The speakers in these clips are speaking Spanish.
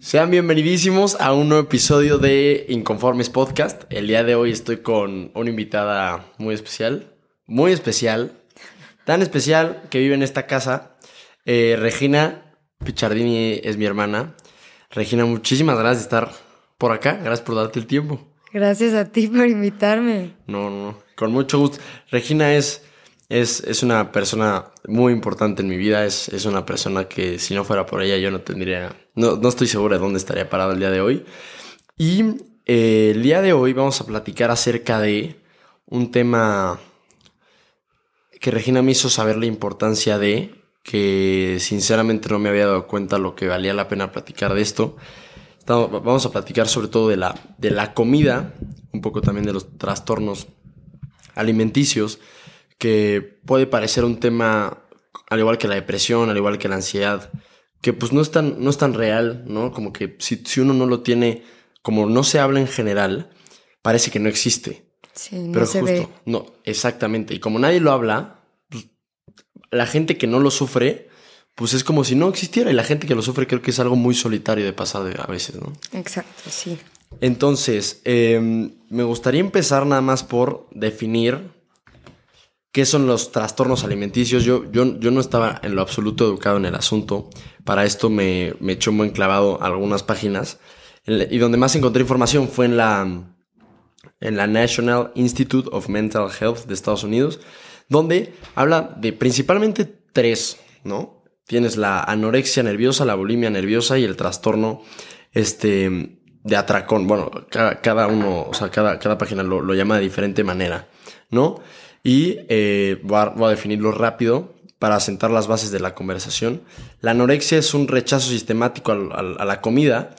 Sean bienvenidísimos a un nuevo episodio de Inconformes Podcast. El día de hoy estoy con una invitada muy especial, muy especial, tan especial que vive en esta casa. Eh, Regina Pichardini es mi hermana. Regina, muchísimas gracias de estar por acá. Gracias por darte el tiempo. Gracias a ti por invitarme. No, no, no. Con mucho gusto. Regina es, es, es una persona muy importante en mi vida. Es, es una persona que si no fuera por ella yo no tendría... No, no estoy seguro de dónde estaría parado el día de hoy. Y eh, el día de hoy vamos a platicar acerca de un tema que Regina me hizo saber la importancia de, que sinceramente no me había dado cuenta lo que valía la pena platicar de esto. Vamos a platicar sobre todo de la, de la comida, un poco también de los trastornos alimenticios, que puede parecer un tema, al igual que la depresión, al igual que la ansiedad, que pues no es tan, no es tan real, ¿no? Como que si, si uno no lo tiene, como no se habla en general, parece que no existe. Sí, no Pero se justo, ve. no, exactamente. Y como nadie lo habla, pues, la gente que no lo sufre, pues es como si no existiera. Y la gente que lo sufre creo que es algo muy solitario de pasar de- a veces, ¿no? Exacto, sí. Entonces, eh, me gustaría empezar nada más por definir qué son los trastornos alimenticios. Yo, yo, yo no estaba en lo absoluto educado en el asunto. Para esto me, me eché un buen clavado algunas páginas. Y donde más encontré información fue en la, en la National Institute of Mental Health de Estados Unidos, donde habla de principalmente tres, ¿no? Tienes la anorexia nerviosa, la bulimia nerviosa y el trastorno este, de atracón. Bueno, cada, cada uno, o sea, cada, cada página lo, lo llama de diferente manera, ¿no? Y eh, voy, a, voy a definirlo rápido para sentar las bases de la conversación. La anorexia es un rechazo sistemático a la comida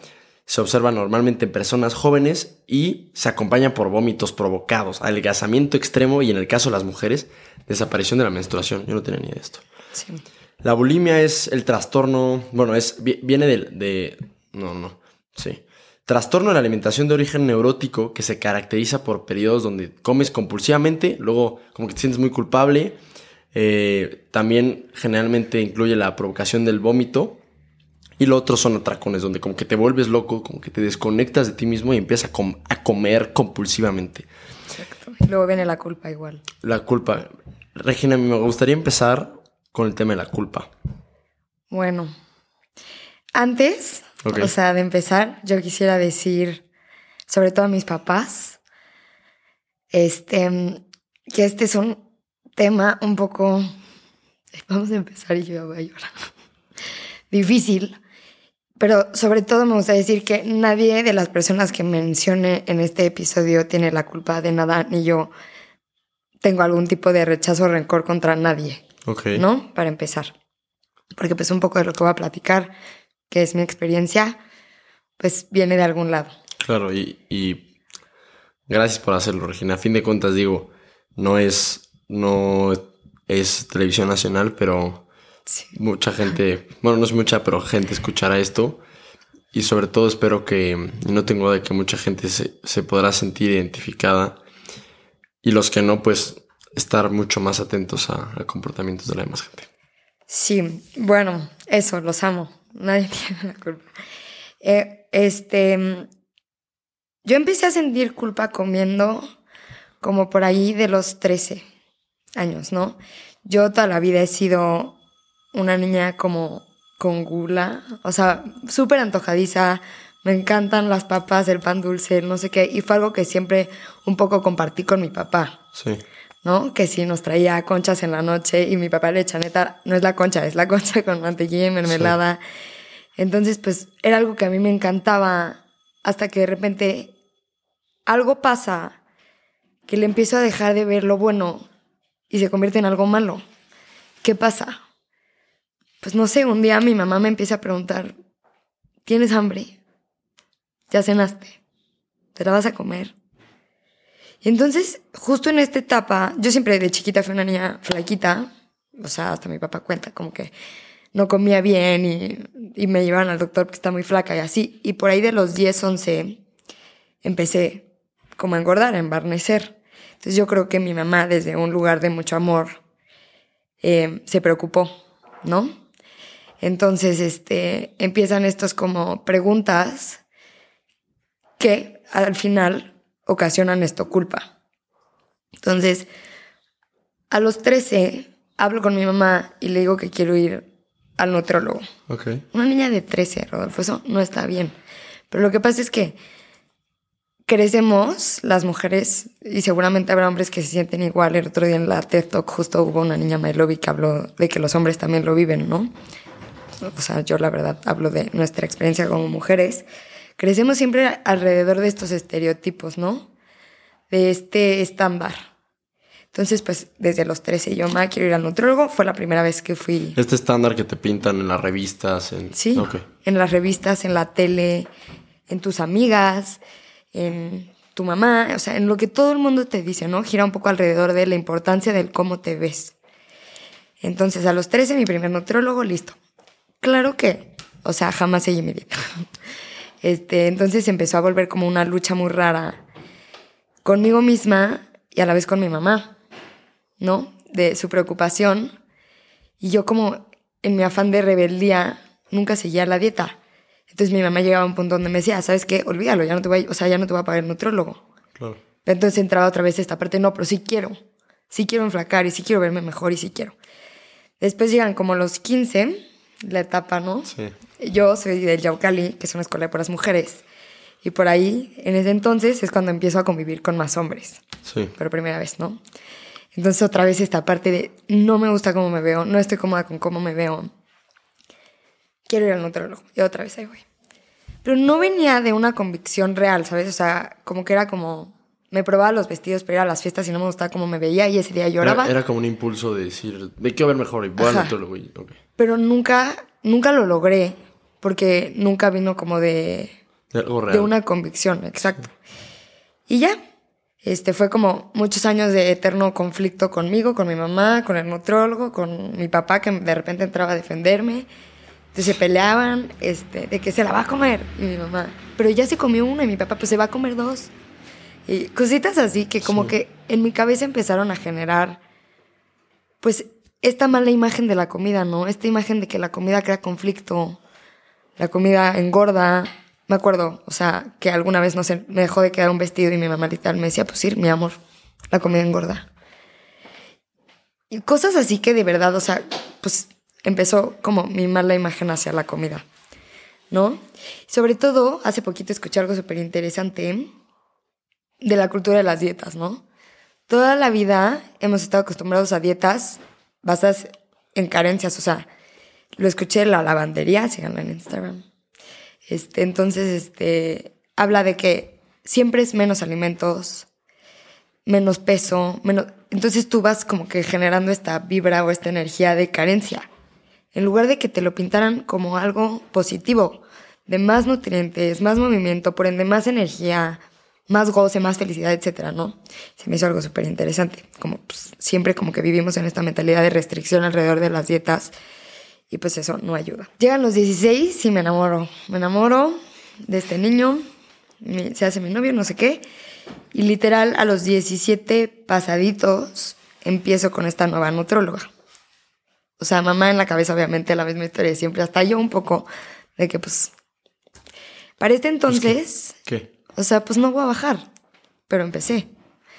se observa normalmente en personas jóvenes y se acompaña por vómitos provocados, adelgazamiento extremo y en el caso de las mujeres, desaparición de la menstruación. Yo no tenía ni idea de esto. sí. La bulimia es el trastorno, bueno, es vi- viene de, de no, no, sí. Trastorno de la alimentación de origen neurótico que se caracteriza por periodos donde comes compulsivamente, luego como que te sientes muy culpable. eh, también generalmente incluye la provocación del vómito y lo otro son atracones, donde como que te vuelves loco, como que te desconectas de ti mismo y empiezas a, com- a comer compulsivamente. Exacto. Y luego viene la culpa igual. La culpa. Regina, me gustaría empezar con el tema de la culpa. Bueno, antes, Ok. o sea, de empezar, yo quisiera decir, sobre todo a mis papás, este, que este es un tema un poco, vamos a empezar y yo ya voy a llorar, difícil, pero sobre todo me gusta decir que nadie de las personas que mencione en este episodio tiene la culpa de nada, ni yo tengo algún tipo de rechazo o rencor contra nadie. Ok. ¿no? Para empezar. Porque pues un poco de lo que voy a platicar, que es mi experiencia, pues viene de algún lado. Claro, y, y gracias por hacerlo, Regina. A fin de cuentas, digo, no es, no es televisión nacional, pero Sí. mucha gente, bueno, no es mucha, pero gente escuchará esto. Y sobre todo espero que, no tengo duda de que mucha gente se, se podrá sentir identificada. Y los que no, pues estar mucho más atentos a, a comportamientos de la demás gente. Sí, bueno, eso, los amo. Nadie tiene la culpa. Eh, este, yo empecé a sentir culpa comiendo como por ahí de los 13 años, ¿no? Yo toda la vida he sido una niña como con gula, o sea, súper antojadiza, me encantan las papas, el pan dulce, no sé qué, y fue algo que siempre un poco compartí con mi papá, Sí, ¿no? Que si nos traía conchas en la noche y mi papá le echa neta, no es la concha, es la concha con mantequilla y mermelada. Entonces, pues era algo que a mí me encantaba hasta que de repente algo pasa que le empiezo a dejar de ver lo bueno y se convierte en algo malo. ¿Qué pasa? Pues no sé, un día mi mamá me empieza a preguntar, ¿tienes hambre? ¿Ya cenaste? ¿Te la vas a comer? Y entonces, justo en esta etapa, yo siempre de chiquita fui una niña flaquita, o sea, hasta mi papá cuenta como que no comía bien y, me llevaban al doctor porque está muy flaca y así. Y por ahí de los 10, 11, empecé como a engordar, a embarnecer. Entonces yo creo que mi mamá, desde un lugar de mucho amor, eh, se preocupó, ¿no? Entonces, este, empiezan estos como preguntas que al final ocasionan esto culpa. Entonces, a los 13 hablo con mi mamá y le digo que quiero ir al nutriólogo. Ok. Una niña de 13, Rodolfo, eso no está bien. Pero lo que pasa es que crecemos las mujeres y seguramente habrá hombres que se sienten igual. El otro día en la TED Talk justo hubo una niña Mailovi que habló de que los hombres también lo viven, ¿no? O sea, yo la verdad hablo de nuestra experiencia como mujeres. Crecemos siempre alrededor de estos estereotipos, ¿no? De este estándar. Entonces, pues desde los 13 yo, me quiero ir al nutriólogo. Fue la primera vez que fui. Este estándar que te pintan en las revistas. En... Sí, en las revistas, en la tele, en tus amigas, en tu mamá, o sea, en lo que todo el mundo te dice, ¿no? Gira un poco alrededor de la importancia del cómo te ves. Entonces, a los 13, mi primer nutriólogo, listo. Claro que, o sea, jamás seguí mi dieta. Este, entonces empezó a volver como una lucha muy rara conmigo misma y a la vez con mi mamá, ¿no? De su preocupación. Y yo como en mi afán de rebeldía nunca seguía la dieta. Entonces mi mamá llegaba a un punto donde me decía, ¿sabes qué? Olvídalo, ya no te voy, a- o sea, ya no te voy a pagar el nutriólogo. Claro. Entonces entraba otra vez esta parte, no, pero sí quiero. Sí quiero enflacar y sí quiero verme mejor y sí quiero. Después llegan como los 15, la etapa, ¿no? Sí. Yo soy del Yaucali, que es una escuela de puras mujeres. Y por ahí, en ese entonces, es cuando empiezo a convivir con más hombres. Sí. Por primera vez, ¿no? Entonces otra vez esta parte de no me gusta cómo me veo, no estoy cómoda con cómo me veo. Quiero ir al nutriólogo. Y otra vez ahí voy. Pero no venía de una convicción real, ¿sabes? O sea, como que era como... Me probaba los vestidos para ir a las fiestas y no me gustaba cómo me veía y ese día lloraba. Era, era como un impulso de decir, me quiero ver mejor y voy al Ajá. nutriólogo y- ok. Pero nunca, nunca lo logré porque nunca vino como de, De algo real. de una convicción, exacto. Y ya, este fue como muchos años de eterno conflicto conmigo, con mi mamá, con el nutriólogo, con mi papá que de repente entraba a defenderme. Entonces se peleaban, este, de que se la va a comer y mi mamá. Pero ya se comió una y mi papá pues se va a comer dos. Y cositas así que como Sí. que en mi cabeza empezaron a generar pues esta mala imagen de la comida, ¿no? Esta imagen de que la comida crea conflicto, la comida engorda. Me acuerdo, o sea, que alguna vez, no sé, me dejó de quedar un vestido y mi mamá literal me decía, pues sí, mi amor, la comida engorda. Y cosas así que de verdad, o sea, pues empezó como mi mala imagen hacia la comida, ¿no? Sobre todo, hace poquito escuché algo súper interesante de la cultura de las dietas, ¿no? Toda la vida hemos estado acostumbrados a dietas basadas en carencias, o sea, lo escuché en la lavandería, síganla en Instagram. Este, entonces, este, habla de que siempre es menos alimentos, menos peso, menos... Entonces tú vas como que generando esta vibra o esta energía de carencia. En lugar de que te lo pintaran como algo positivo, de más nutrientes, más movimiento, por ende más energía, más goce, más felicidad, etcétera, ¿no? Se me hizo algo súper interesante. Como pues, siempre como que vivimos en esta mentalidad de restricción alrededor de las dietas y pues eso no ayuda. Llegan los 16 y me enamoro. Me enamoro de este niño, se hace mi novio, no sé qué. Y literal a los 17 pasaditos empiezo con esta nueva nutróloga. O sea, mamá en la cabeza, obviamente, la misma historia siempre. Hasta yo un poco de que, pues, para este entonces, ¿Qué? o sea, pues no voy a bajar. Pero empecé.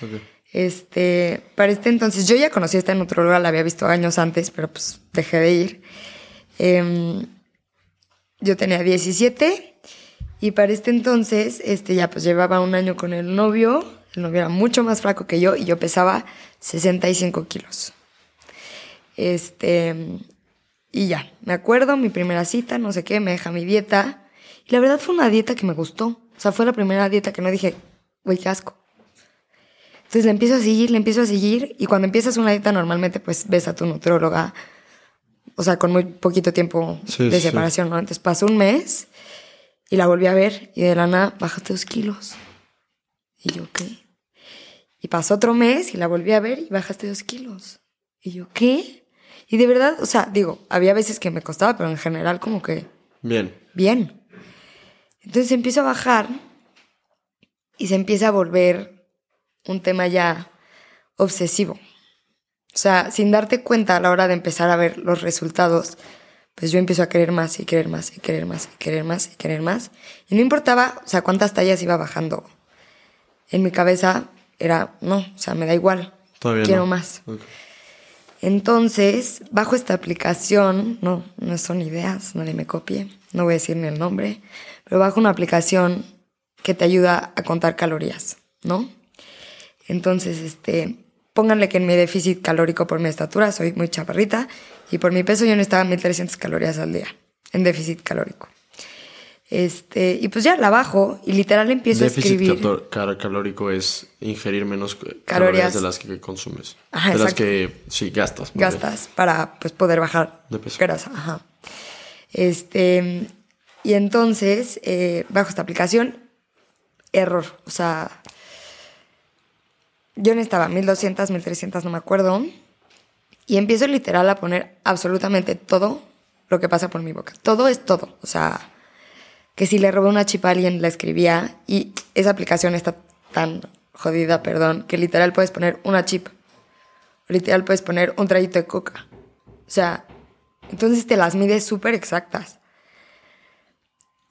Ok. Este, para este entonces, yo ya conocí a esta nutróloga, la había visto años antes, pero pues dejé de ir. Em, yo tenía 17 y para este entonces, este, ya pues llevaba un año con el novio. El novio era mucho más flaco que yo y yo pesaba 65 kilos. Este, y ya, me acuerdo, mi primera cita, no sé qué, me deja mi dieta. Y la verdad fue una dieta que me gustó. O sea, fue la primera dieta que no dije, güey, qué asco. Entonces le empiezo a seguir, le empiezo a seguir. Y cuando empiezas una dieta, normalmente pues ves a tu nutróloga. O sea, con muy poquito tiempo Sí, de sí. separación, ¿no? Entonces pasó un mes y la volví a ver. Y de la nada, bájate dos kilos. Y yo, ¿qué? Y pasó otro mes y la volví a ver y bajaste dos kilos. Y yo, ¿qué? Y de verdad, o sea, digo, había veces que me costaba, pero en general como que Bien. bien. Entonces empiezo a bajar y se empieza a volver un tema ya obsesivo. O sea, sin darte cuenta a la hora de empezar a ver los resultados, pues yo empiezo a querer más y querer más y querer más y querer más y querer más. Y no importaba, o sea, cuántas tallas iba bajando. En mi cabeza era, no, o sea, me da igual. Todavía quiero no. más. Entonces, bajo esta aplicación, no, no son ideas, nadie me copie, no voy a decir ni el nombre, pero bajo una aplicación que te ayuda a contar calorías, ¿no? Entonces, este, pónganle que en mi déficit calórico por mi estatura soy muy chaparrita y por mi peso yo necesitaba 1300 calorías al día en déficit calórico. Este, y pues ya la bajo y literal empiezo a Déficit escribir. cato- cal- calórico es ingerir menos Calorías. calorías de las que consumes. Ajá, de las exacto. que sí gastas. más bien. gastas para pues poder bajar De peso. grasa. Ajá. Este, y entonces, eh, bajo esta aplicación, error. O sea, yo necesitaba 1200, 1300, no me acuerdo. Y empiezo literal a poner absolutamente todo lo que pasa por mi boca. Todo es todo. O sea, que si le robé una chip a alguien, la escribía. Y esa aplicación está tan jodida, perdón, que literal puedes poner una chip. Literal puedes poner un traguito de coca. O sea, entonces te las mides súper exactas.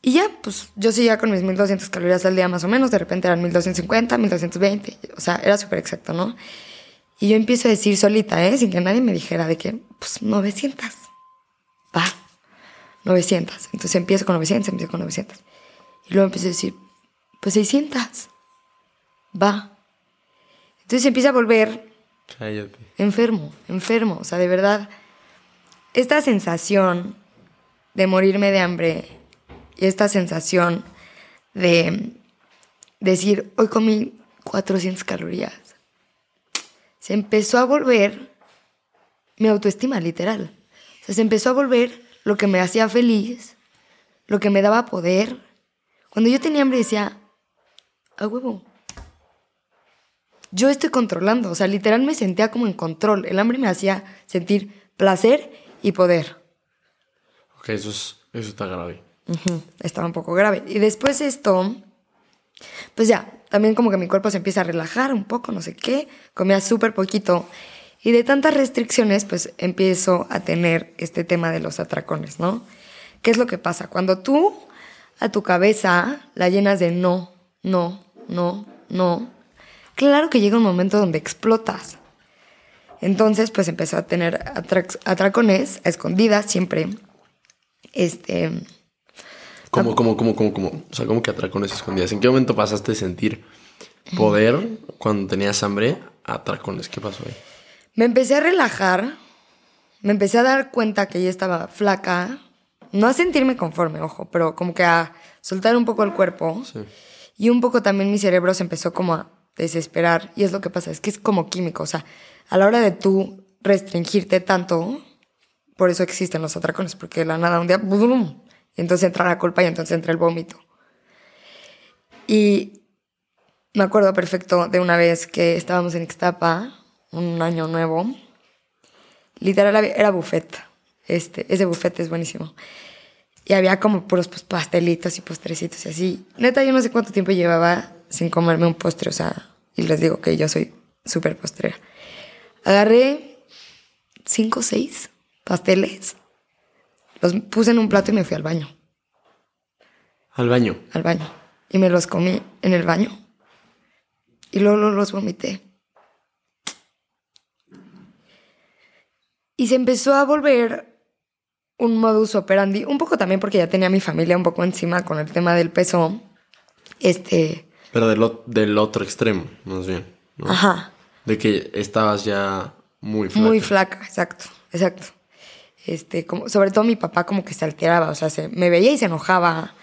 Y ya, pues yo seguía con mis 1200 calorías al día más o menos. De repente eran 1250, 1220. O sea, era súper exacto, ¿no? Y yo empiezo a decir solita, ¿eh? Sin que nadie me dijera de que, pues 900. Va. 900. Entonces empiezo con 900, empiezo con 900. Y luego empiezo a decir, pues 600. Va. Entonces empieza a volver Cállate. enfermo, enfermo. O sea, de verdad, esta sensación de morirme de hambre y esta sensación de decir, hoy comí 400 calorías, se empezó a volver mi autoestima, literal. O sea, se empezó a volver lo que me hacía feliz, lo que me daba poder. Cuando yo tenía hambre decía, a huevo, yo estoy controlando. O sea, literal me sentía como en control. El hambre me hacía sentir placer y poder. Ok, eso, es, eso está grave. Estaba un poco grave. Y después esto, pues ya, también como que mi cuerpo se empieza a relajar un poco, no sé qué. Comía súper poquito. Y de tantas restricciones, pues empiezo a tener este tema de los atracones, ¿no? ¿Qué es lo que pasa? Cuando tú a tu cabeza la llenas de no, no, no, no, claro que llega un momento donde explotas. Entonces, pues empezó a tener atrac- atracones a escondidas siempre. Este, ¿Cómo, cómo, cómo, cómo, cómo? O sea, ¿cómo que atracones escondidas? ¿En qué momento pasaste de sentir poder cuando tenías hambre a atracones? ¿Qué pasó ahí? Me empecé a relajar, me empecé a dar cuenta que ya estaba flaca, no a sentirme conforme, ojo, pero como que a soltar un poco el cuerpo. Sí. Y un poco también mi cerebro se empezó como a desesperar. Y es lo que pasa, es que es como químico. O sea, a la hora de tú restringirte tanto, por eso existen los atracones, porque de la nada un día, ¡bum! Entonces entra la culpa y entonces entra el vómito. Y me acuerdo perfecto de una vez que estábamos en Ixtapa, un año nuevo. Literal era buffet. Este, ese buffet es buenísimo. Y había como puros pues, pastelitos y postrecitos y así. Neta, yo no sé cuánto tiempo llevaba sin comerme un postre, o sea, y les digo que yo soy súper postrera. Agarré cinco o seis pasteles, los puse en un plato y me fui al baño, Al baño. al baño. Y me los comí en el baño. Y luego los vomité. Y se empezó a volver un modus operandi, un poco también porque ya tenía mi familia un poco encima con el tema del peso. Este, Pero del, del otro extremo, más bien. ¿no? ajá, De que estabas ya muy flaca. muy flaca, exacto, exacto. Este, como, sobre todo mi papá como que se alteraba, o sea, se, me veía y se enojaba,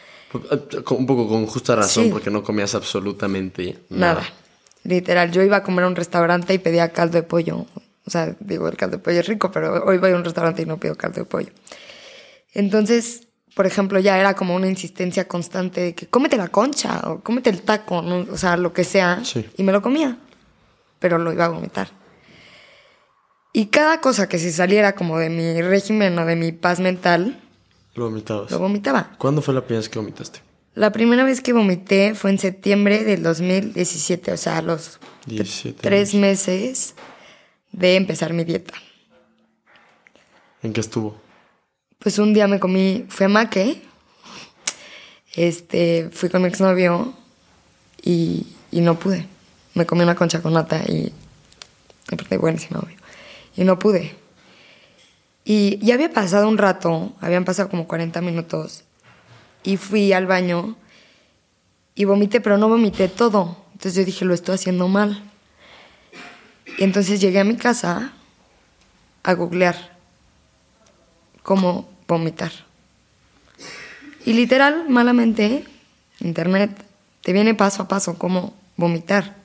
Un poco con justa razón, Sí. porque no comías absolutamente nada. nada. Literal, yo iba a comer a un restaurante y pedía caldo de pollo. O sea, digo, el caldo de pollo es rico, pero hoy voy a un restaurante y no pido caldo de pollo. Entonces, por ejemplo, ya era como una insistencia constante de que cómete la concha o cómete el taco, ¿no? o sea, lo que sea. Sí. Y me lo comía, pero lo iba a vomitar. Y cada cosa que se saliera como de mi régimen o de mi paz mental, Lo vomitabas. lo vomitaba. ¿Cuándo fue la primera vez que vomitaste? La primera vez que vomité fue en septiembre del 2017, o sea, a los 17 tres meses de empezar mi dieta. ¿En qué estuvo? pues un día me comí, fui a Maque, este, fui con mi exnovio y, y no pude. Me comí una concha con nata y aparte buenísima, obvio. Y no pude. Y ya había pasado un rato, habían pasado como 40 minutos, y fui al baño y vomité, pero no vomité todo. Entonces yo dije, lo estoy haciendo mal. Y entonces llegué a mi casa a googlear cómo vomitar. Y literal, malamente, internet te viene paso a paso cómo vomitar.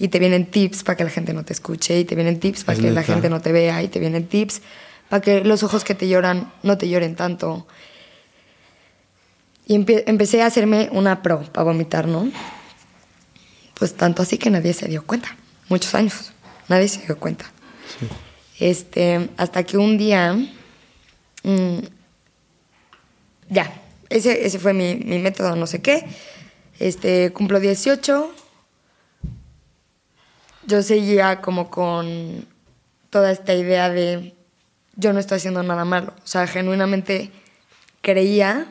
Y te vienen tips para que la gente no te escuche, y te vienen tips para Es que la gente no te vea, y te vienen tips para que los ojos que te lloran no te lloren tanto. Y empe- empecé a hacerme una pro para vomitar, ¿no? Pues tanto así que nadie se dio cuenta. Muchos años. Nadie se dio cuenta. Este, hasta que un día. mm, ya. Ese, ese fue mi, mi método, no sé qué. Este, cumplo 18. Yo seguía como con toda esta idea de yo no estoy haciendo nada malo. O sea, genuinamente creía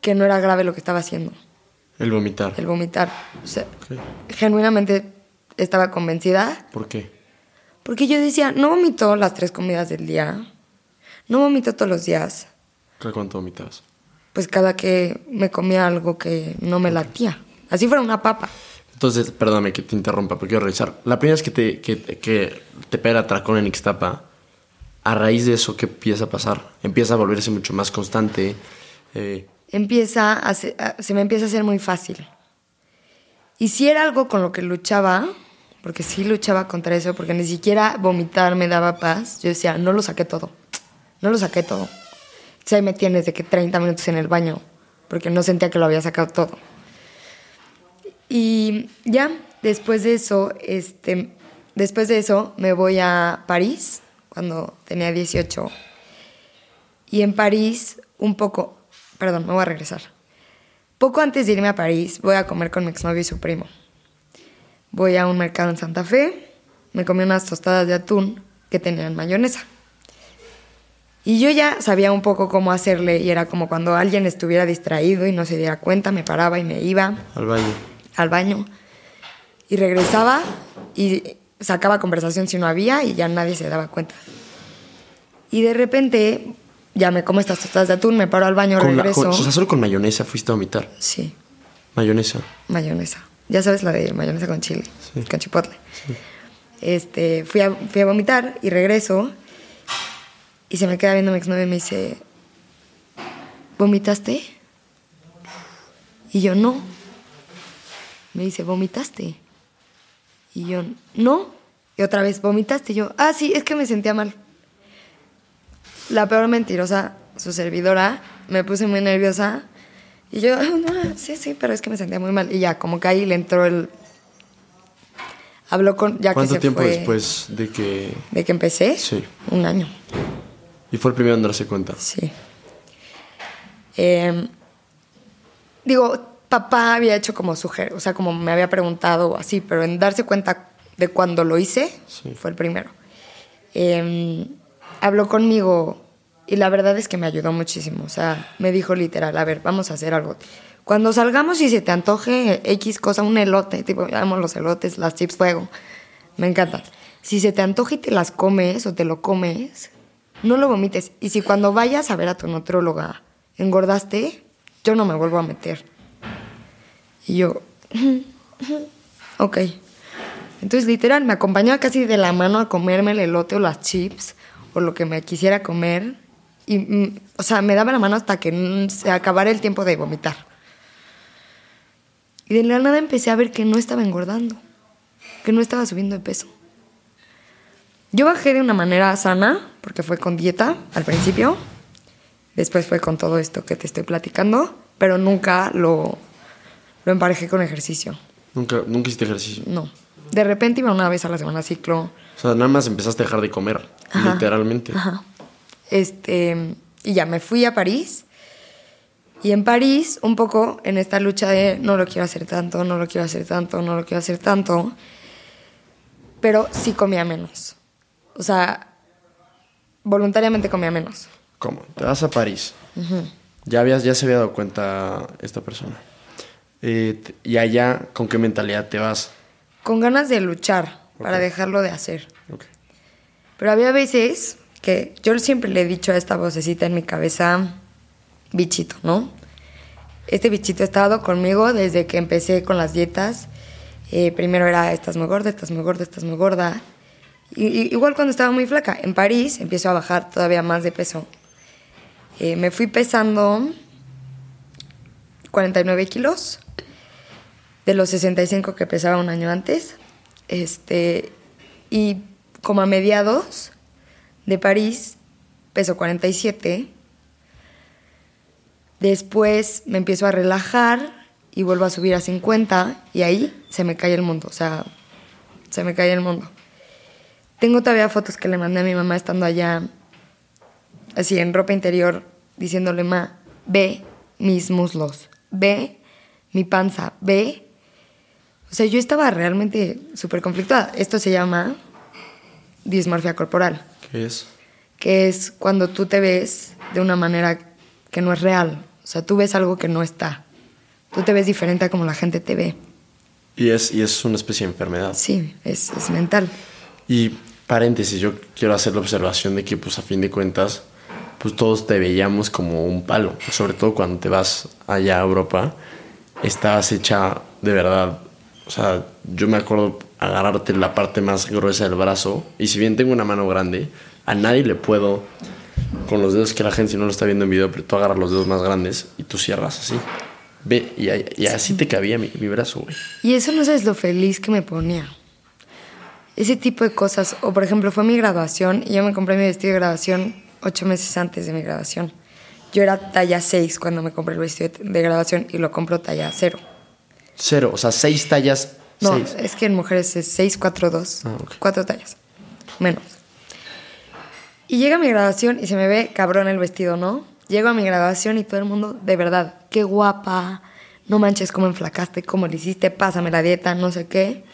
que no era grave lo que estaba haciendo, El vomitar. el vomitar. O sea, Ok. genuinamente estaba convencida ¿Por qué? porque yo decía, no vomito las tres comidas del día, no vomito todos los días, ¿Cada cuánto vomitabas? pues cada que me comía algo que no me latía. Así fuera una papa. Entonces, perdóname que te interrumpa, pero quiero revisar. La primera vez que te, que, te pega el atracón en Ixtapa, a raíz de eso, ¿qué empieza a pasar? Empieza a volverse mucho más constante. eh, Empieza a se, se me empieza a hacer muy fácil. Y si era algo con lo que luchaba, porque sí luchaba contra eso, porque ni siquiera vomitar me daba paz, yo decía, no lo saqué todo, no lo saqué todo. Entonces ahí me tienes de que 30 minutos en el baño, porque no sentía que lo había sacado todo. Y ya, después de eso, este, después de eso me voy a París, cuando tenía 18. Y en París, un poco, perdón, me voy a regresar. Poco antes de irme a París, voy a comer con mi exnovio y su primo. Voy a un mercado en Santa Fe, me comí unas tostadas de atún que tenían mayonesa. Y yo ya sabía un poco cómo hacerle y era como cuando alguien estuviera distraído y no se diera cuenta, me paraba y me iba al baño. Al baño y regresaba y sacaba conversación si no había y ya nadie se daba cuenta. Y de repente ya me como estas tostadas de atún, me paro al baño, Con la- regreso. con- o sea, solo con mayonesa fuiste a vomitar. Sí, Mayonesa. mayonesa. Ya sabes la de mayonesa con chile, Sí. con chipotle. Este, fui a, fui a vomitar y regreso y se me queda viendo mi exnovio y me dice, ¿vomitaste? Y yo, no. Me dice, ¿vomitaste? Y yo, no. Y otra vez, ¿vomitaste? Y yo, ah, sí, es que me sentía mal. La peor mentirosa, su servidora, me puse muy nerviosa. Y yo, "Ah, no, sí, sí, pero es que me sentía muy mal. Y ya, como que ahí le entró el... Habló con... Ya que ¿Cuánto se tiempo fue- después de que... ¿De que empecé? Sí. Un año, Y fue el primero en darse cuenta? sí. Eh, digo, papá había hecho como suger, o sea, como me había preguntado o así, pero en darse cuenta de cuando lo hice, Sí. fue el primero. Eh, habló conmigo y la verdad es que me ayudó muchísimo. O sea, me dijo literal, a ver, vamos a hacer algo. Cuando salgamos y se te antoje X cosa, un elote, tipo, amo los elotes, las chips fuego, me encantan. Si se te antoja y te las comes o te lo comes, no lo vomites. Y si cuando vayas a ver a tu nutróloga engordaste, yo no me vuelvo a meter. Y yo, ok. Entonces, literal, me acompañaba casi de la mano a comerme el elote o las chips o lo que me quisiera comer. Y, mm, o sea, me daba la mano hasta que mm, se acabara el tiempo de vomitar. Y de la nada empecé a ver que no estaba engordando, que no estaba subiendo de peso. Yo bajé de una manera sana, porque fue con dieta al principio. Después fue con todo esto que te estoy platicando, pero nunca lo, lo emparejé con ejercicio. Nunca, nunca hiciste ejercicio. No. De repente iba una vez a la semana a ciclo. O sea, nada más empezaste a dejar de comer. Ajá. Literalmente. Ajá. Este, y ya me fui a París. Y en París, un poco en esta lucha de no lo quiero hacer tanto, no lo quiero hacer tanto, no lo quiero hacer tanto. Pero sí comía menos. O sea, voluntariamente comía menos. ¿Cómo? Te vas a París. Ya, habías, ya se había dado cuenta esta persona. Eh, y allá, ¿con qué mentalidad te vas? Con ganas de luchar para dejarlo de hacer. Ok. Pero había veces que yo siempre le he dicho a esta vocecita en mi cabeza, bichito, ¿no? Este bichito ha estado conmigo desde que empecé con las dietas. Eh, primero era, estás muy gorda, estás muy gorda, estás muy gorda. Y, y- igual cuando estaba muy flaca. En París empiezo a bajar todavía más de peso. Eh, me fui pesando 49 kilos de los 65 que pesaba un año antes. Este, y como a mediados de París, peso 47. Después me empiezo a relajar y vuelvo a subir a 50 y ahí se me cae el mundo, o sea, se me cae el mundo. Tengo todavía fotos que le mandé a mi mamá estando allá, así en ropa interior, diciéndole, ma, ve mis muslos, ve mi panza, ve. O sea, yo estaba realmente súper conflictuada. Esto se llama dismorfia corporal, ¿Qué es? que es cuando tú te ves de una manera que no es real. O sea, tú ves algo que no está. Tú te ves diferente a como la gente te ve. Y es, y es una especie de enfermedad. Sí, es, es mental. Y paréntesis, yo quiero hacer la observación de que, pues a fin de cuentas, pues todos te veíamos como un palo. Sobre todo cuando te vas allá a Europa, estabas hecha de verdad. O sea, yo me acuerdo agarrarte la parte más gruesa del brazo. Y si bien tengo una mano grande, a nadie le puedo, con los dedos que la gente si no lo está viendo en video, pero tú agarras los dedos más grandes y tú cierras así. Ve, y, así te cabía mi, mi brazo, güey. Y eso no sabes lo feliz que me ponía. Ese tipo de cosas. O por ejemplo, fue mi graduación y yo me compré mi vestido de graduación ocho meses antes de mi graduación. Yo era talla 6 cuando me compré el vestido de de graduación y lo compro talla 0. Cero, o sea, seis tallas. No, seis. es que en mujeres es 6, 4, 2. Ah. Cuatro tallas. Menos. Y llega mi graduación y se me ve cabrón el vestido, ¿no? Llego a mi graduación y todo el mundo, de verdad, qué guapa. No manches cómo enflacaste, cómo le hiciste, pásame la dieta, no sé qué.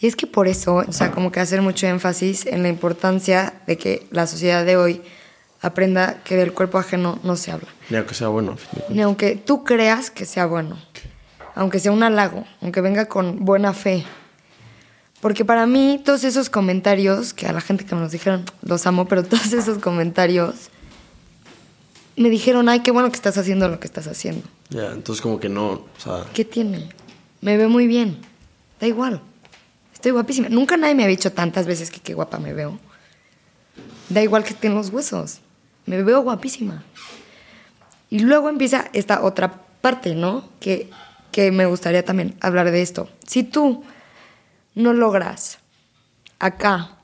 Y es que por eso, o sea, como que hacer mucho énfasis en la importancia de que la sociedad de hoy aprenda que del cuerpo ajeno no se habla. Ni aunque sea bueno. Ni aunque tú creas que sea bueno, aunque sea un halago, aunque venga con buena fe. Porque para mí todos esos comentarios, que a la gente que me los dijeron, los amo, pero todos esos comentarios me dijeron, ay, qué bueno que estás haciendo lo que estás haciendo. Ya, entonces como que no, o sea, ¿Qué tiene? Me veo muy bien. Da igual. Estoy guapísima. Nunca nadie me había dicho tantas veces que qué guapa me veo. Da igual que estén los huesos. Me veo guapísima. Y luego empieza esta otra parte, ¿no? Que, que me gustaría también hablar de esto. Si tú no logras acá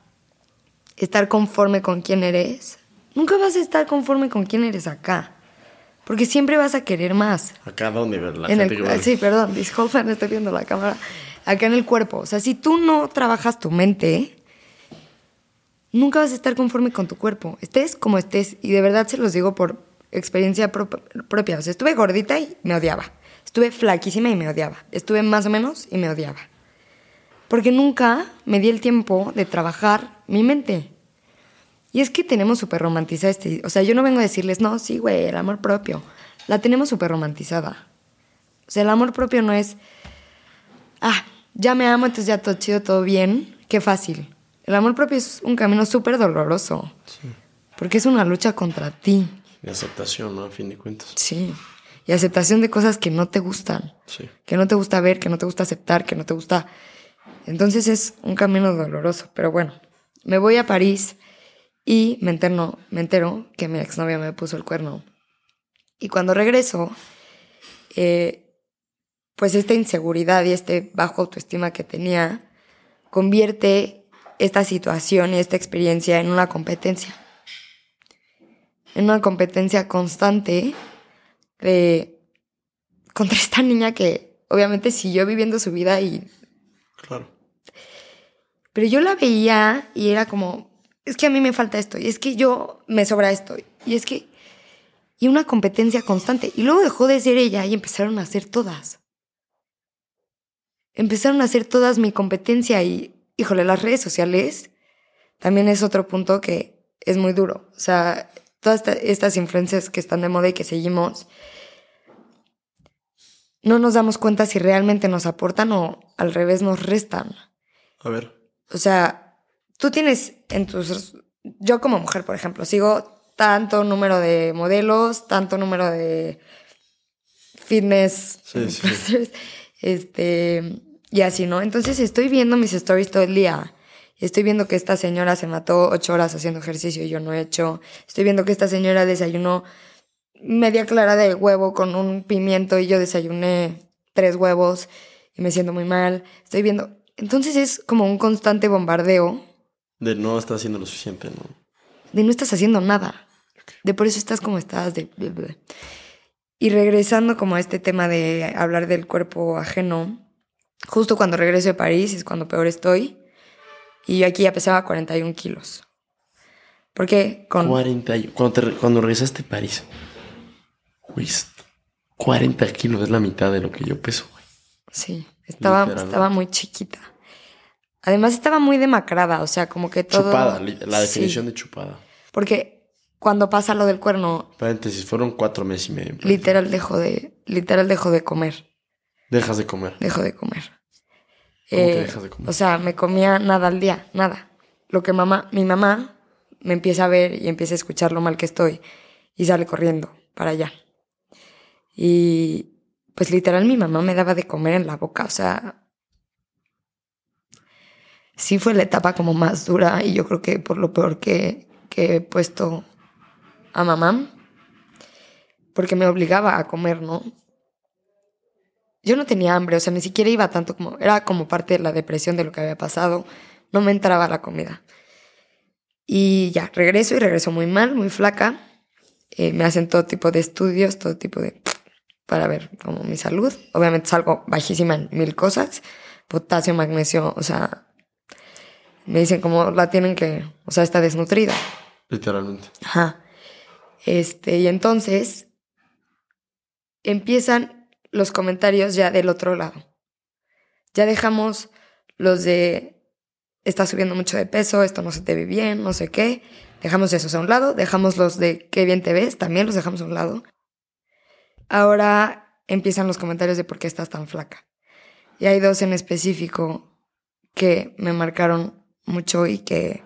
estar conforme con quién eres, nunca vas a estar conforme con quién eres acá. Porque siempre vas a querer más. acá donde ver la En el- sí, perdón, disculpa, no estoy viendo la cámara. Acá en el cuerpo. O sea, si tú no trabajas tu mente, nunca vas a estar conforme con tu cuerpo. Estés como estés. Y de verdad se los digo por experiencia pro- propia. O sea, estuve gordita y me odiaba. Estuve flaquísima y me odiaba. Estuve más o menos y me odiaba. Porque nunca me di el tiempo de trabajar mi mente. Y es que tenemos súper romantizada este... O sea, yo no vengo a decirles, no, sí, güey, el amor propio. La tenemos súper romantizada. O sea, el amor propio no es, ah, ya me amo, entonces ya todo chido, todo bien, qué fácil. El amor propio es un camino súper doloroso. Porque es una lucha contra ti. de aceptación, ¿no? A fin de cuentas. Sí. Y aceptación de cosas que no te gustan. Sí. Que no te gusta ver, que no te gusta aceptar, que no te gusta... Entonces es un camino doloroso. Pero bueno, me voy a París y me entero, me entero que mi exnovia me puso el cuerno. Y cuando regreso, eh, pues esta inseguridad y este bajo autoestima que tenía convierte esta situación y esta experiencia en una competencia. En una competencia constante de contra esta niña que obviamente siguió viviendo su vida y Claro. pero yo la veía y era como, es que a mí me falta esto, y es que yo me sobra esto, y es que... Y una competencia constante. Y luego dejó de ser ella y empezaron a ser todas. Empezaron a ser todas mi competencia y, híjole, las redes sociales también es otro punto que es muy duro. O sea, todas esta- estas influencias que están de moda y que seguimos, no nos damos cuenta si realmente nos aportan o al revés nos restan. A ver. O sea, tú tienes en tus... Yo como mujer, por ejemplo, sigo tanto número de modelos, tanto número de fitness, Sí, sí, este, y así, ¿no? Entonces estoy viendo mis stories todo el día. Estoy viendo que esta señora se mató ocho horas haciendo ejercicio y yo no he hecho. Estoy viendo que esta señora desayunó media clara de huevo con un pimiento y yo desayuné tres huevos y me siento muy mal. Estoy viendo. Entonces es como un constante bombardeo De no estar haciendo lo suficiente, ¿no? de no estás haciendo nada. De por eso estás como estás. De... Y regresando como a este tema de hablar del cuerpo ajeno, justo cuando regreso de París es cuando peor estoy. Y yo aquí ya pesaba 41 kilos. Porque con... 40 y- cuando, te cuando regresaste a París. Güey, 40 kilos es la mitad de lo que yo peso, güey. Sí, estaba, estaba muy chiquita. Además estaba muy demacrada, o sea, como que todo... Chupada, la Sí, definición de chupada. Porque cuando pasa lo del cuerno, Paréntesis, fueron cuatro meses y medio. literal dejo de, literal dejo de comer. Dejas de comer. Dejo de comer. ¿Cómo que Eh, dejas de comer? O sea, me comía nada al día, nada. Lo que mamá, mi mamá me empieza a ver y empieza a escuchar lo mal que estoy y sale corriendo para allá. Y pues literal mi mamá me daba de comer en la boca, o sea, sí fue la etapa como más dura y yo creo que por lo peor que, que he puesto a mamá, porque me obligaba a comer, ¿no? Yo no tenía hambre, o sea, ni siquiera iba tanto como, era como parte de la depresión de lo que había pasado, no me entraba la comida. Y ya, regreso y regreso muy mal, muy flaca. Eh, me hacen todo tipo de estudios, todo tipo de... para ver como mi salud. Obviamente salgo bajísima en mil cosas. Potasio, magnesio, o sea... Me dicen como la tienen que... O sea, está desnutrida. Literalmente. Ajá. Este, y entonces empiezan los comentarios ya del otro lado. Ya dejamos los de estás subiendo mucho de peso, esto no se te ve bien, no sé qué. Dejamos esos a un lado, dejamos los de qué bien te ves, también los dejamos a un lado. Ahora empiezan los comentarios de por qué estás tan flaca. Y hay dos en específico que me marcaron mucho y que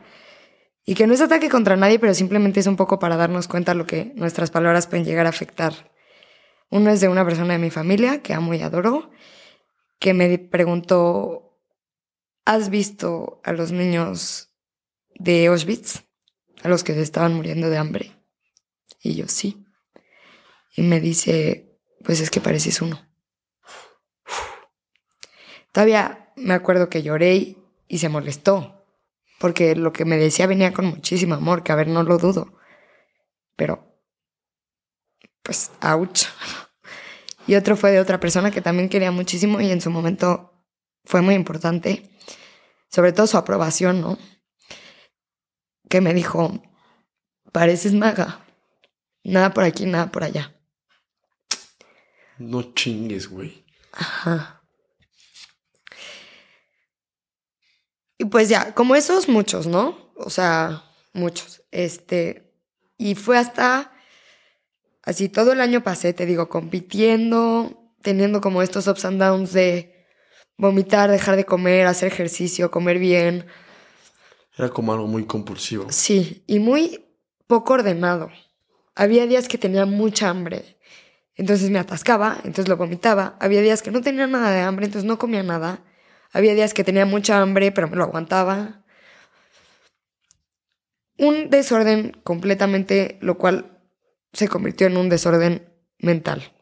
y que no es ataque contra nadie, pero simplemente es un poco para darnos cuenta lo que nuestras palabras pueden llegar a afectar. Uno es de una persona de mi familia que amo y adoro, que me preguntó, ¿has visto a los niños de Auschwitz? A los que se estaban muriendo de hambre. Y yo sí. Y me dice, pues es que pareces uno. Todavía me acuerdo que lloré y se molestó porque lo que me decía venía con muchísimo amor, que a ver, no lo dudo. Pero, pues, ouch. Y otro fue de otra persona que también quería muchísimo y en su momento fue muy importante, sobre todo su aprobación, ¿no? Que me dijo, pareces maga, nada por aquí, nada por allá. No chingues, güey. Ajá. Y pues ya, como esos, muchos, ¿no? O sea, muchos. Este. Y fue hasta. Así todo el año pasé, te digo, compitiendo, teniendo como estos ups and downs de vomitar, dejar de comer, hacer ejercicio, comer bien. Era como algo muy compulsivo. Sí, y muy poco ordenado. Había días que tenía mucha hambre, entonces me atascaba, entonces lo vomitaba. Había días que no tenía nada de hambre, entonces no comía nada. Había días que tenía mucha hambre, pero me lo aguantaba. Un desorden completamente, lo cual se convirtió en un desorden mental.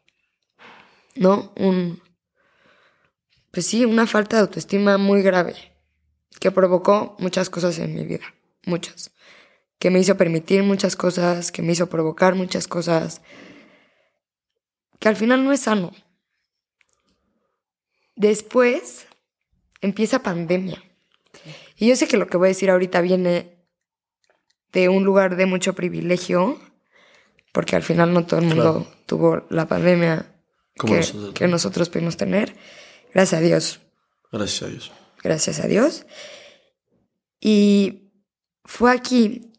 ¿No? Un. Pues sí, una falta de autoestima muy grave que provocó muchas cosas en mi vida. Muchas. Que me hizo permitir muchas cosas, que me hizo provocar muchas cosas. Que al final no es sano. Después empieza pandemia. Y yo sé que lo que voy a decir ahorita viene de un lugar de mucho privilegio, porque al final no todo el mundo Claro. tuvo la pandemia que, nosotros. que nosotros pudimos tener. Gracias a Dios, Gracias a Dios. gracias a Dios. Y fue aquí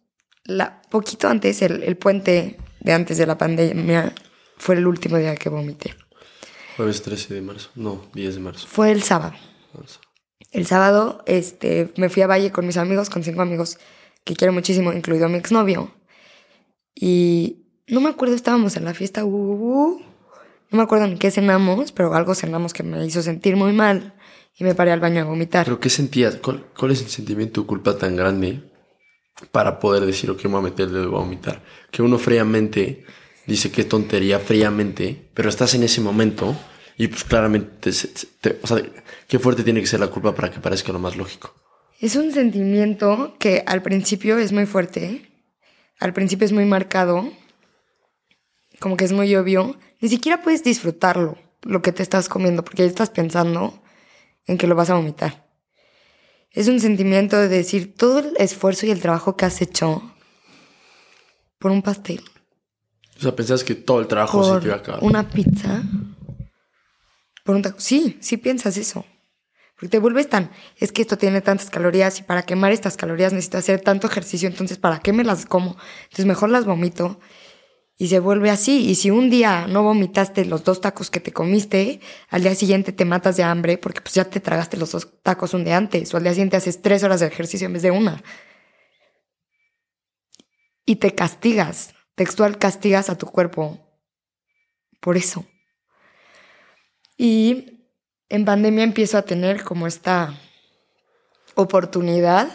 la, poquito antes, el, el puente de antes de la pandemia, fue el último día que vomité. Jueves 13 de marzo. No, 10 de marzo. Fue el sábado. El sábado este, me fui a Valle con mis amigos, con cinco amigos que quiero muchísimo, incluido mi exnovio. Y no me acuerdo, estábamos en la fiesta. uh, uh, uh. no me acuerdo ni qué cenamos, pero algo cenamos que me hizo sentir muy mal. Y me paré al baño a vomitar. ¿Pero qué sentías? ¿Cuál, cuál es el sentimiento de culpa tan grande para poder decir, ok, me voy a meter el dedo y vomitar? Que uno fríamente dice qué tontería, fríamente, pero estás en ese momento y pues claramente, te- te- o sea, qué fuerte tiene que ser la culpa para que parezca lo más lógico. Es un sentimiento que al principio es muy fuerte, al principio es muy marcado, como que es muy obvio. Ni siquiera puedes disfrutarlo, lo que te estás comiendo, porque ya estás pensando en que lo vas a vomitar. Es un sentimiento de decir todo el esfuerzo y el trabajo que has hecho por un pastel, O sea, pensabas que todo el trabajo se te iba a acabar. una pizza, por un taco. Sí, sí piensas eso. Porque te vuelves tan, es que esto tiene tantas calorías y para quemar estas calorías necesito hacer tanto ejercicio, entonces ¿para qué me las como? Entonces mejor las vomito y se vuelve así. Y si un día no vomitaste los dos tacos que te comiste, al día siguiente te matas de hambre porque pues ya te tragaste los dos tacos un día antes o al día siguiente haces tres horas de ejercicio en vez de una. Y te castigas, textual castigas a tu cuerpo por eso. Y en pandemia empiezo a tener como esta oportunidad,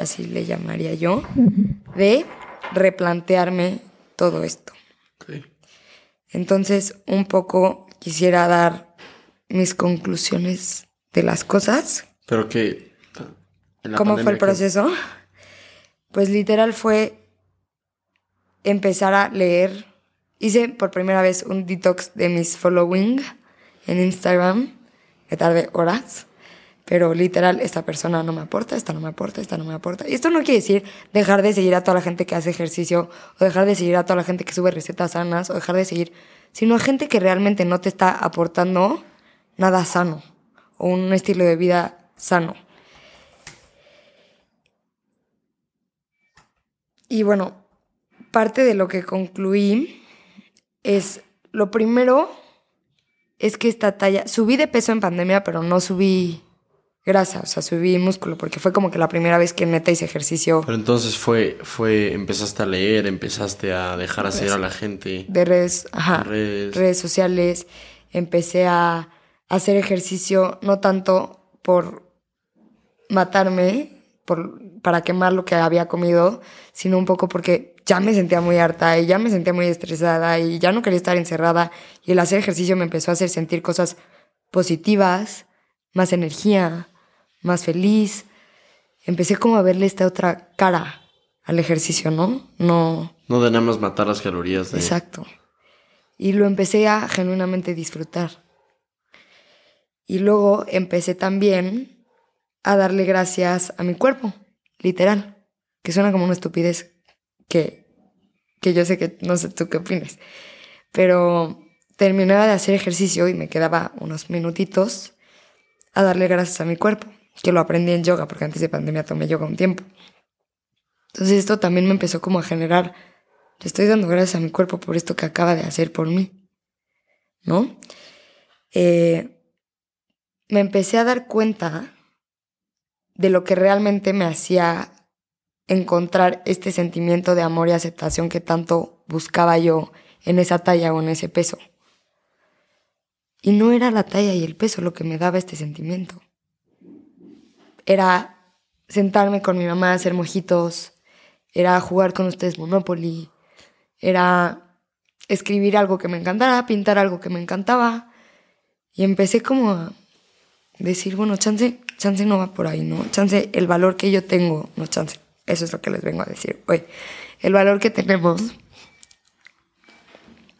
así le llamaría yo, de replantearme todo esto. Entonces, un poco quisiera dar mis conclusiones de las cosas. Pero que... ¿Cómo fue el que- proceso? Pues literal fue empezar a leer. Hice por primera vez un detox de mis following en Instagram. Me tardé horas. Pero literal, esta persona no me aporta, esta no me aporta, esta no me aporta. Y esto no quiere decir dejar de seguir a toda la gente que hace ejercicio, o dejar de seguir a toda la gente que sube recetas sanas, o dejar de seguir, sino a gente que realmente no te está aportando nada sano, o un estilo de vida sano. Y bueno, parte de lo que concluí es, lo primero es que esta talla, subí de peso en pandemia, pero no subí grasa, o sea, subí músculo, porque fue como que la primera vez que neta hice ejercicio Pero entonces fue, fue, empezaste a leer, empezaste a dejar seguir a la gente. de redes, ajá, Redes. redes sociales, empecé a hacer ejercicio, no tanto por matarme, por, para quemar lo que había comido, sino un poco porque ya me sentía muy harta y ya me sentía muy estresada y ya no quería estar encerrada y el hacer ejercicio me empezó a hacer sentir cosas positivas, más energía, más feliz. Empecé como a verle esta otra cara al ejercicio, ¿no? No, No de nada más matar las calorías de... Exacto. Y lo empecé a genuinamente disfrutar. Y luego empecé también a darle gracias a mi cuerpo, literal. Que suena como una estupidez que, que yo sé que no sé tú qué opinas. Pero terminaba de hacer ejercicio y me quedaba unos minutitos a darle gracias a mi cuerpo, que lo aprendí en yoga, porque antes de pandemia tomé yoga un tiempo. Entonces esto también me empezó como a generar le estoy dando gracias a mi cuerpo por esto que acaba de hacer por mí. ¿No? Eh, me empecé a dar cuenta de lo que realmente me hacía encontrar este sentimiento de amor y aceptación que tanto buscaba yo en esa talla o en ese peso. Y no era la talla y el peso lo que me daba este sentimiento. Era sentarme con mi mamá a hacer mojitos, era jugar con ustedes Monopoly, era escribir algo que me encantara, pintar algo que me encantaba. Y empecé como a decir, bueno, chance, chance no va por ahí, ¿no? Chance, el valor que yo tengo, no chance. Eso es lo que les vengo a decir hoy. El valor que tenemos,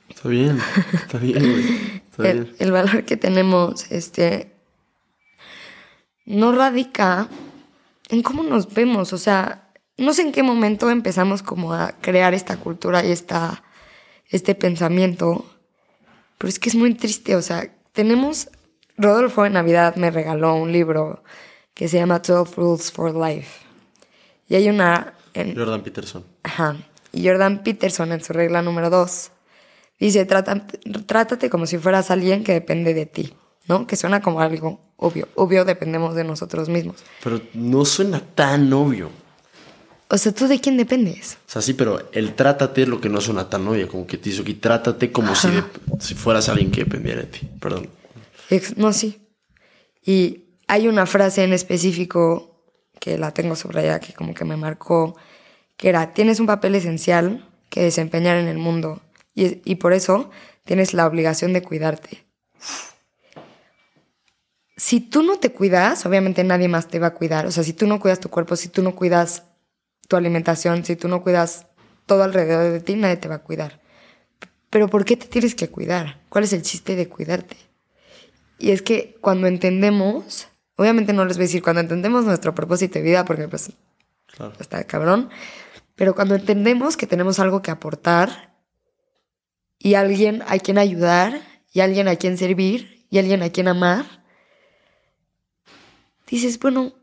Está bien, está bien, güey. Está el, bien. el valor que tenemos, este, no radica en cómo nos vemos. O sea, no sé en qué momento empezamos como a crear esta cultura y esta, este pensamiento, pero es que es muy triste. O sea, tenemos, Rodolfo en Navidad me regaló un libro que se llama 12 Rules for Life. Y hay una en, Jordan Peterson. Ajá. Y Jordan Peterson en su regla número dos dice, "Trata- trátate como si fueras alguien que depende de ti, ¿no? Que suena como algo obvio. Obvio dependemos de nosotros mismos. Pero no suena tan obvio. O sea, ¿tú de quién dependes? O sea, sí, pero el trátate es lo que no suena tan obvio. Como que te hizo aquí, trátate como si, de- si fueras alguien que dependiera de ti. Perdón. No, sí. Y hay una frase en específico que la tengo subrayada que como que me marcó, que era, tienes un papel esencial que desempeñar en el mundo y, y por eso tienes la obligación de cuidarte. Si tú no te cuidas, obviamente nadie más te va a cuidar. O sea, si tú no cuidas tu cuerpo, si tú no cuidas tu alimentación, si tú no cuidas todo alrededor de ti, nadie te va a cuidar. Pero ¿por qué te tienes que cuidar? ¿Cuál es el chiste de cuidarte? Y es que cuando entendemos, obviamente no les voy a decir cuando entendemos nuestro propósito de vida, porque pues Claro. está cabrón, pero cuando entendemos que tenemos algo que aportar y alguien a quien ayudar y alguien a quien servir y alguien a quien amar, dices, bueno,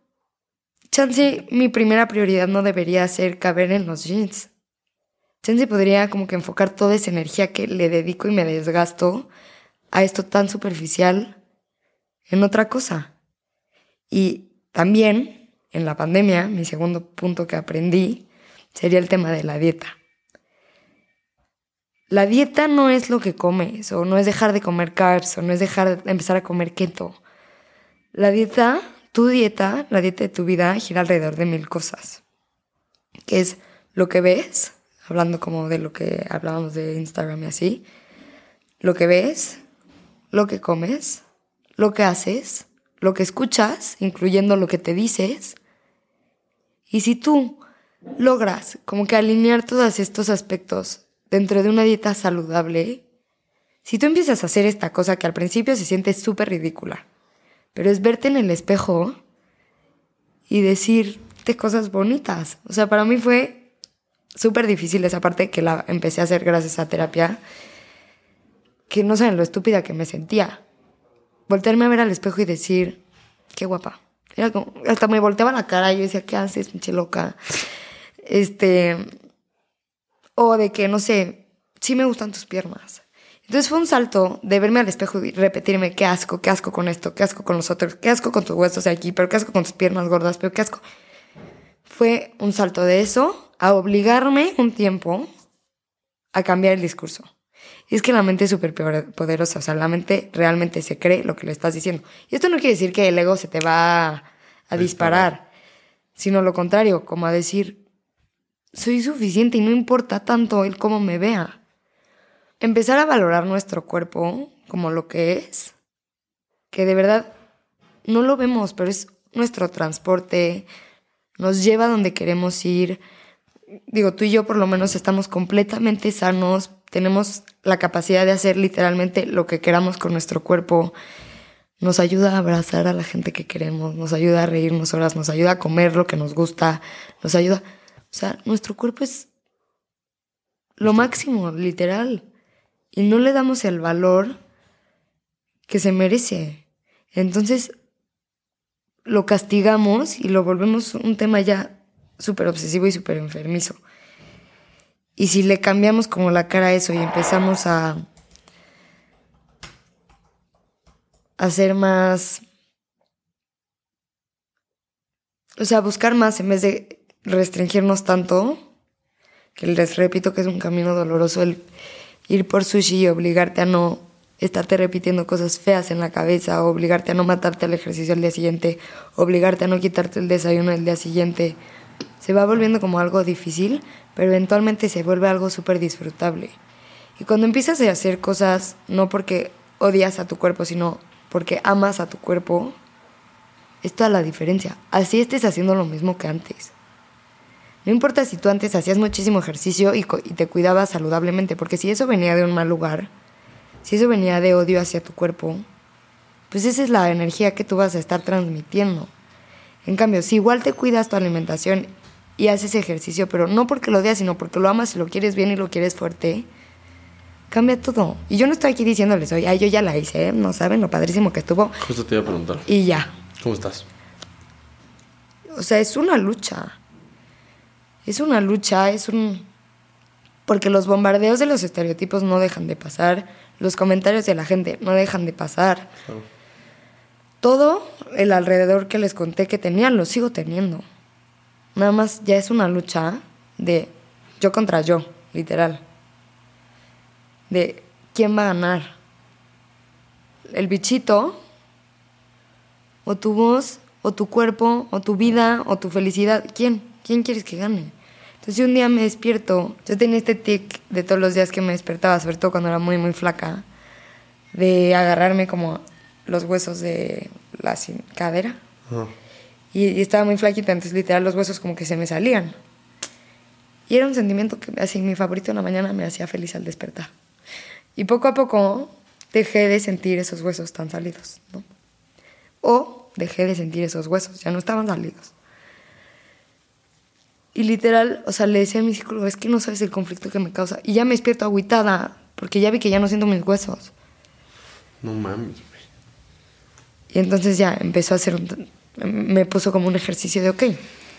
chance mi primera prioridad no debería ser caber en los jeans. Chance podría como que enfocar toda esa energía que le dedico y me desgasto a esto tan superficial en otra cosa. Y también en la pandemia, mi segundo punto que aprendí sería el tema de la dieta. La dieta no es lo que comes, o no es dejar de comer carbs, o no es dejar de empezar a comer keto. La dieta, tu dieta, la dieta de tu vida gira alrededor de mil cosas. Que es lo que ves, hablando como de lo que hablábamos de Instagram y así, lo que ves, lo que comes, lo que haces, lo que escuchas, incluyendo lo que te dices. Y si tú logras como que alinear todos estos aspectos dentro de una dieta saludable, si tú empiezas a hacer esta cosa que al principio se siente súper ridícula, pero es verte en el espejo y decirte cosas bonitas. O sea, para mí fue súper difícil esa parte que la empecé a hacer gracias a terapia, que no saben lo estúpida que me sentía. Voltearme a ver al espejo y decir, qué guapa. Era como, hasta me volteaba la cara y yo decía, ¿qué haces, pinche loca? Este, o de que, no sé, sí me gustan tus piernas. Entonces fue un salto de verme al espejo y repetirme, qué asco, qué asco con esto, qué asco con los otros, qué asco con tus huesos de aquí, pero qué asco con tus piernas gordas, pero qué asco. Fue un salto de eso a obligarme un tiempo a cambiar el discurso. Y es que la mente es súper poderosa, o sea, la mente realmente se cree lo que le estás diciendo. Y esto no quiere decir que el ego se te va a, a disparar, sino lo contrario, como a decir, soy suficiente y no importa tanto el cómo me vea. Empezar a valorar nuestro cuerpo como lo que es, que de verdad no lo vemos, pero es nuestro transporte, nos lleva a donde queremos ir. Digo, tú y yo por lo menos estamos completamente sanos, tenemos la capacidad de hacer literalmente lo que queramos con nuestro cuerpo. Nos ayuda a abrazar a la gente que queremos, nos ayuda a reírnos horas, nos ayuda a comer lo que nos gusta, nos ayuda... O sea, nuestro cuerpo es lo máximo, literal. Y no le damos el valor que se merece. Entonces, lo castigamos y lo volvemos un tema ya súper obsesivo y súper enfermizo. Y si le cambiamos como la cara a eso y empezamos a hacer más, o sea, buscar más en vez de restringirnos tanto, que les repito que es un camino doloroso el ir por sushi y obligarte a no estarte repitiendo cosas feas en la cabeza, obligarte a no matarte al ejercicio al día siguiente, obligarte a no quitarte el desayuno el día siguiente. Se va volviendo como algo difícil, pero eventualmente se vuelve algo súper disfrutable. Y cuando empiezas a hacer cosas no porque odias a tu cuerpo, sino porque amas a tu cuerpo, es toda la diferencia. Así estés haciendo lo mismo que antes. No importa si tú antes hacías muchísimo ejercicio y, y, te cuidabas saludablemente, porque si eso venía de un mal lugar, si eso venía de odio hacia tu cuerpo, pues esa es la energía que tú vas a estar transmitiendo. En cambio, si igual te cuidas tu alimentación y haces ejercicio, pero no porque lo odias, sino porque lo amas y lo quieres bien y lo quieres fuerte, cambia todo. Y yo no estoy aquí diciéndoles, oye, ay, yo ya la hice, ¿eh? no saben lo padrísimo que estuvo. Justo te iba a preguntar. Y ya. ¿Cómo estás? O sea, es una lucha. Es una lucha, es un... Porque los bombardeos de los estereotipos no dejan de pasar, los comentarios de la gente no dejan de pasar. Todo el alrededor que les conté que tenían, lo sigo teniendo. Nada más ya es una lucha de yo contra yo, literal. De quién va a ganar. El bichito, o tu voz, o tu cuerpo, o tu vida, o tu felicidad. ¿Quién? ¿Quién quieres que gane? Entonces un día me despierto, yo tenía este tic de todos los días que me despertaba, sobre todo cuando era muy, muy flaca, de agarrarme como los huesos de la cadera. Y, estaba muy flaquita, entonces literal los huesos como que se me salían. Y era un sentimiento que así mi favorito en la mañana me hacía feliz al despertar. Y poco a poco dejé de sentir esos huesos tan salidos, O dejé de sentir esos huesos, ya no estaban salidos. Y literal, o sea, le decía a mi psicólogo, es que no sabes el conflicto que me causa. Y ya me despierto agüitada, porque ya vi que ya no siento mis huesos. No mames, Y entonces ya empezó a hacer un... Me puso como un ejercicio de, ok,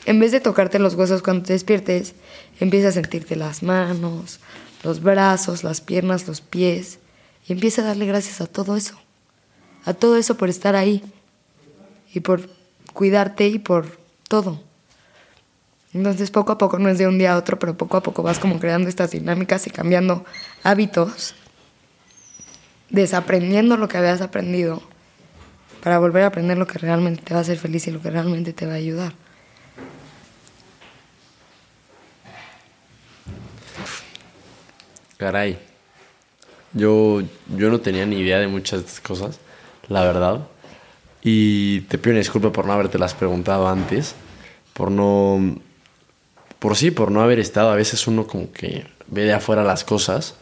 en vez de tocarte los huesos cuando te despiertes, empieza a sentirte las manos, los brazos, las piernas, los pies. Y empieza a darle gracias a todo eso. A todo eso por estar ahí. Y por cuidarte y por todo. Entonces poco a poco, no es de un día a otro, pero poco a poco vas como creando estas dinámicas y cambiando hábitos, desaprendiendo lo que habías aprendido para volver a aprender lo que realmente te va a hacer feliz y lo que realmente te va a ayudar. Caray, yo, yo no tenía ni idea de muchas de estas cosas, la verdad. Y te pido una disculpa por no haberte las preguntado antes, por no por sí, por no haber estado, a veces uno como que ve de afuera las cosas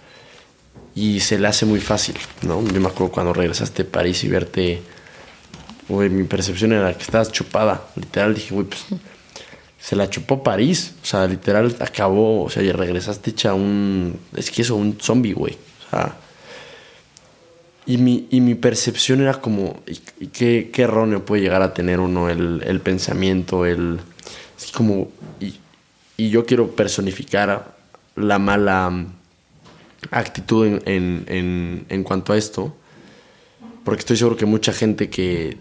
y se le hace muy fácil, ¿no? Yo me acuerdo cuando regresaste a París y verte, güey, mi percepción era que estabas chupada, literal, dije, güey, pues se la chupó París, o sea, literal acabó, o sea, y regresaste hecha un, es que eso, un zombie, güey, o sea, y mi, y mi percepción era como, y, qué, qué, erróneo puede llegar a tener uno el, el pensamiento, el, es como, y, y yo quiero personificar la mala actitud en, cuanto a esto, porque estoy seguro que mucha gente que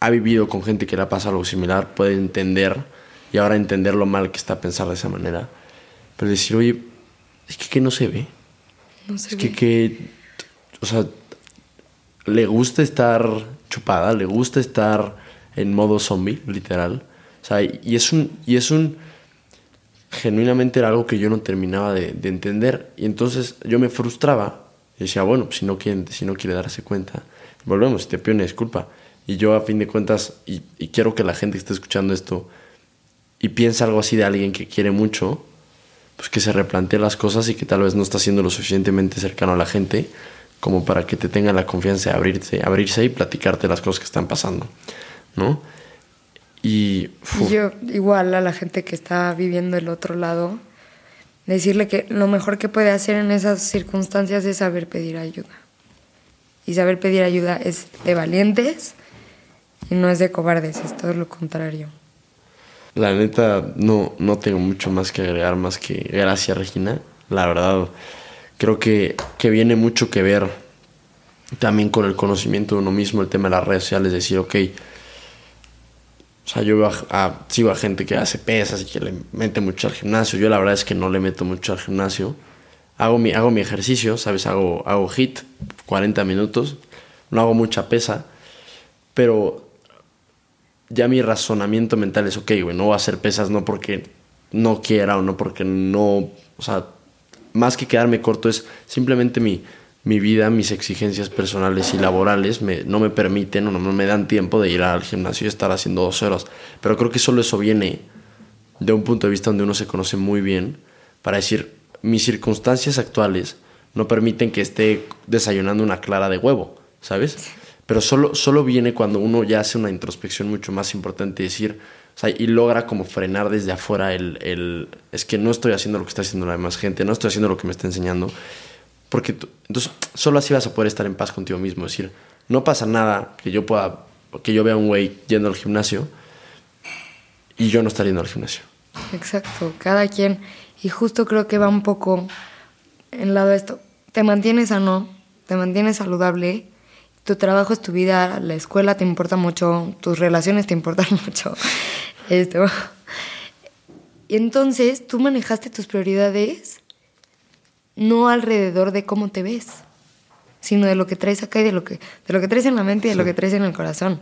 ha vivido con gente que le ha pasado algo similar puede entender y ahora entender lo mal que está pensar de esa manera. Pero decir, oye, es que, que no se ve. No se es que, que, o sea, le gusta estar chupada, le gusta estar en modo zombie, literal. O sea, y es un, y es un, genuinamente era algo que yo no terminaba de, entender. Y entonces yo me frustraba y decía, bueno, pues si no quiere, si no quiere darse cuenta, volvemos, te pido una disculpa. Y yo a fin de cuentas, y, quiero que la gente que esté escuchando esto y piensa algo así de alguien que quiere mucho, pues que se replantee las cosas y que tal vez no está siendo lo suficientemente cercano a la gente como para que te tenga la confianza de abrirse, abrirse y platicarte las cosas que están pasando, ¿no? Y yo igual a la gente que está viviendo el otro lado, decirle que lo mejor que puede hacer en esas circunstancias es saber pedir ayuda. Y saber pedir ayuda es de valientes y no es de cobardes, es todo lo contrario. La neta, no, no tengo mucho más que agregar, más que gracias Regina. La verdad, creo que, que viene mucho que ver también con el conocimiento de uno mismo, el tema de las redes sociales, decir, ok, o sea, yo sigo a gente que hace pesas y que le mete mucho al gimnasio. Yo la verdad es que no le meto mucho al gimnasio. Hago mi, hago mi ejercicio, ¿sabes? Hago, hago hit, 40 minutos. No hago mucha pesa. Pero ya mi razonamiento mental es, ok, güey, no voy a hacer pesas no porque no quiera o no porque no... O sea, más que quedarme corto es simplemente mi, mi vida, mis exigencias personales y laborales me, no me permiten o no me dan tiempo de ir al gimnasio y estar haciendo dos horas. Pero creo que solo eso viene de un punto de vista donde uno se conoce muy bien para decir, mis circunstancias actuales no permiten que esté desayunando una clara de huevo, ¿sabes? Pero solo, solo viene cuando uno ya hace una introspección mucho más importante, decir, y logra como frenar desde afuera el, el, es que no estoy haciendo lo que está haciendo la demás gente, no estoy haciendo lo que me está enseñando porque entonces solo así vas a poder estar en paz contigo mismo. Es decir, no pasa nada que yo pueda, que yo vea un güey yendo al gimnasio y yo no estar yendo al gimnasio. Exacto, cada quien. Y justo creo que va un poco en lado de esto. Te mantienes sano, te mantienes saludable, tu trabajo es tu vida, la escuela te importa mucho, tus relaciones te importan mucho. Esto. Y entonces tú manejaste tus prioridades no alrededor de cómo te ves, sino de lo que traes acá y de lo que, de lo que traes en la mente y de lo que traes en el corazón.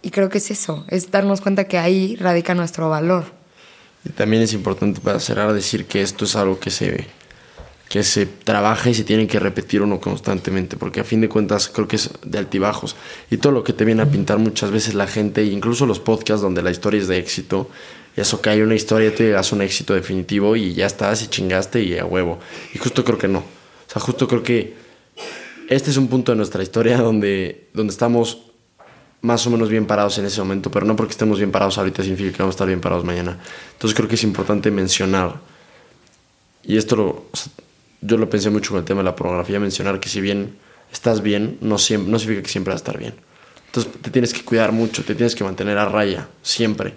Y creo que es eso, es darnos cuenta que ahí radica nuestro valor. Y también es importante para cerrar decir que esto es algo que se que se trabaja y se tiene que repetir uno constantemente, porque a fin de cuentas creo que es de altibajos. Y todo lo que te viene a pintar muchas veces la gente, incluso los podcasts donde la historia es de éxito, eso que hay una historia, llegas a un éxito definitivo y ya estás y chingaste y a huevo. Y justo creo que no. O sea, justo creo que este es un punto de nuestra historia donde, donde estamos más o menos bien parados en ese momento, pero no porque estemos bien parados ahorita significa que vamos a estar bien parados mañana. Entonces creo que es importante mencionar, y esto lo, yo lo pensé mucho con el tema de la pornografía, mencionar que si bien estás bien, no, siempre, no significa que siempre vas a estar bien. Entonces te tienes que cuidar mucho, te tienes que mantener a raya, siempre,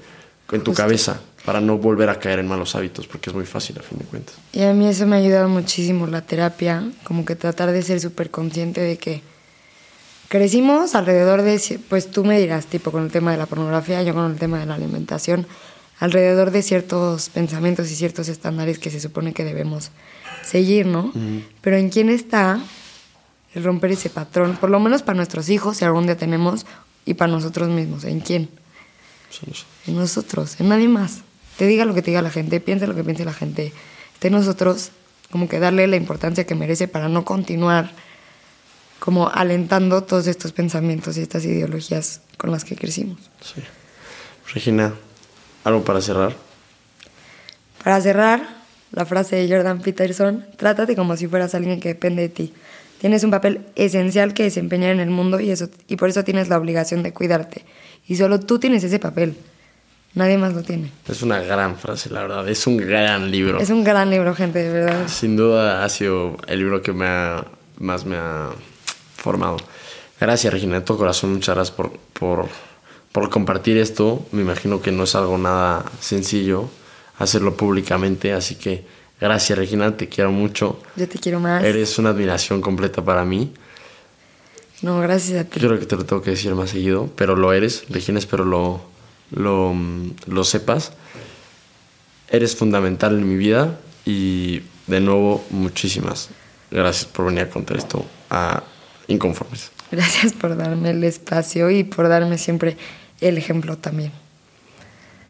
en tu cabeza, para no volver a caer en malos hábitos, porque es muy fácil a fin de cuentas. Y a mí eso me ha ayudado muchísimo la terapia, como que tratar de ser súper consciente de que crecimos alrededor de, pues tú me dirás, tipo con el tema de la pornografía, yo con el tema de la alimentación, alrededor de ciertos pensamientos y ciertos estándares que se supone que debemos seguir, ¿no? Pero en quién está el romper ese patrón, por lo menos para nuestros hijos, si algún día tenemos, y para nosotros mismos, ¿en quién? En nosotros, en nadie más. Te diga lo que te diga la gente, piensa lo que piense la gente. Esté nosotros, como que darle la importancia que merece para no continuar como alentando todos estos pensamientos y estas ideologías con las que crecimos. Sí. Regina, ¿algo para cerrar? Para cerrar, la frase de Jordan Peterson, trátate como si fueras alguien que depende de ti. Tienes un papel esencial que desempeñar en el mundo y, eso, y por eso tienes la obligación de cuidarte. Y solo tú tienes ese papel. Nadie más lo tiene. Es una gran frase, la verdad. Es un gran libro. Es un gran libro, gente, de verdad. Sin duda ha sido el libro que me más me ha formado. Gracias, Regina, de todo corazón. Muchas gracias por, por, por compartir esto. Me imagino que no es algo nada sencillo hacerlo públicamente. Así que gracias Regina, te quiero mucho. Yo te quiero más. Eres una admiración completa para mí. No, gracias a ti. Yo creo que te lo tengo que decir más seguido, pero lo eres, Regina, espero lo, lo, lo sepas. Eres fundamental en mi vida y de nuevo muchísimas gracias por venir a contar esto a Inconformes. Gracias por darme el espacio y por darme siempre el ejemplo también.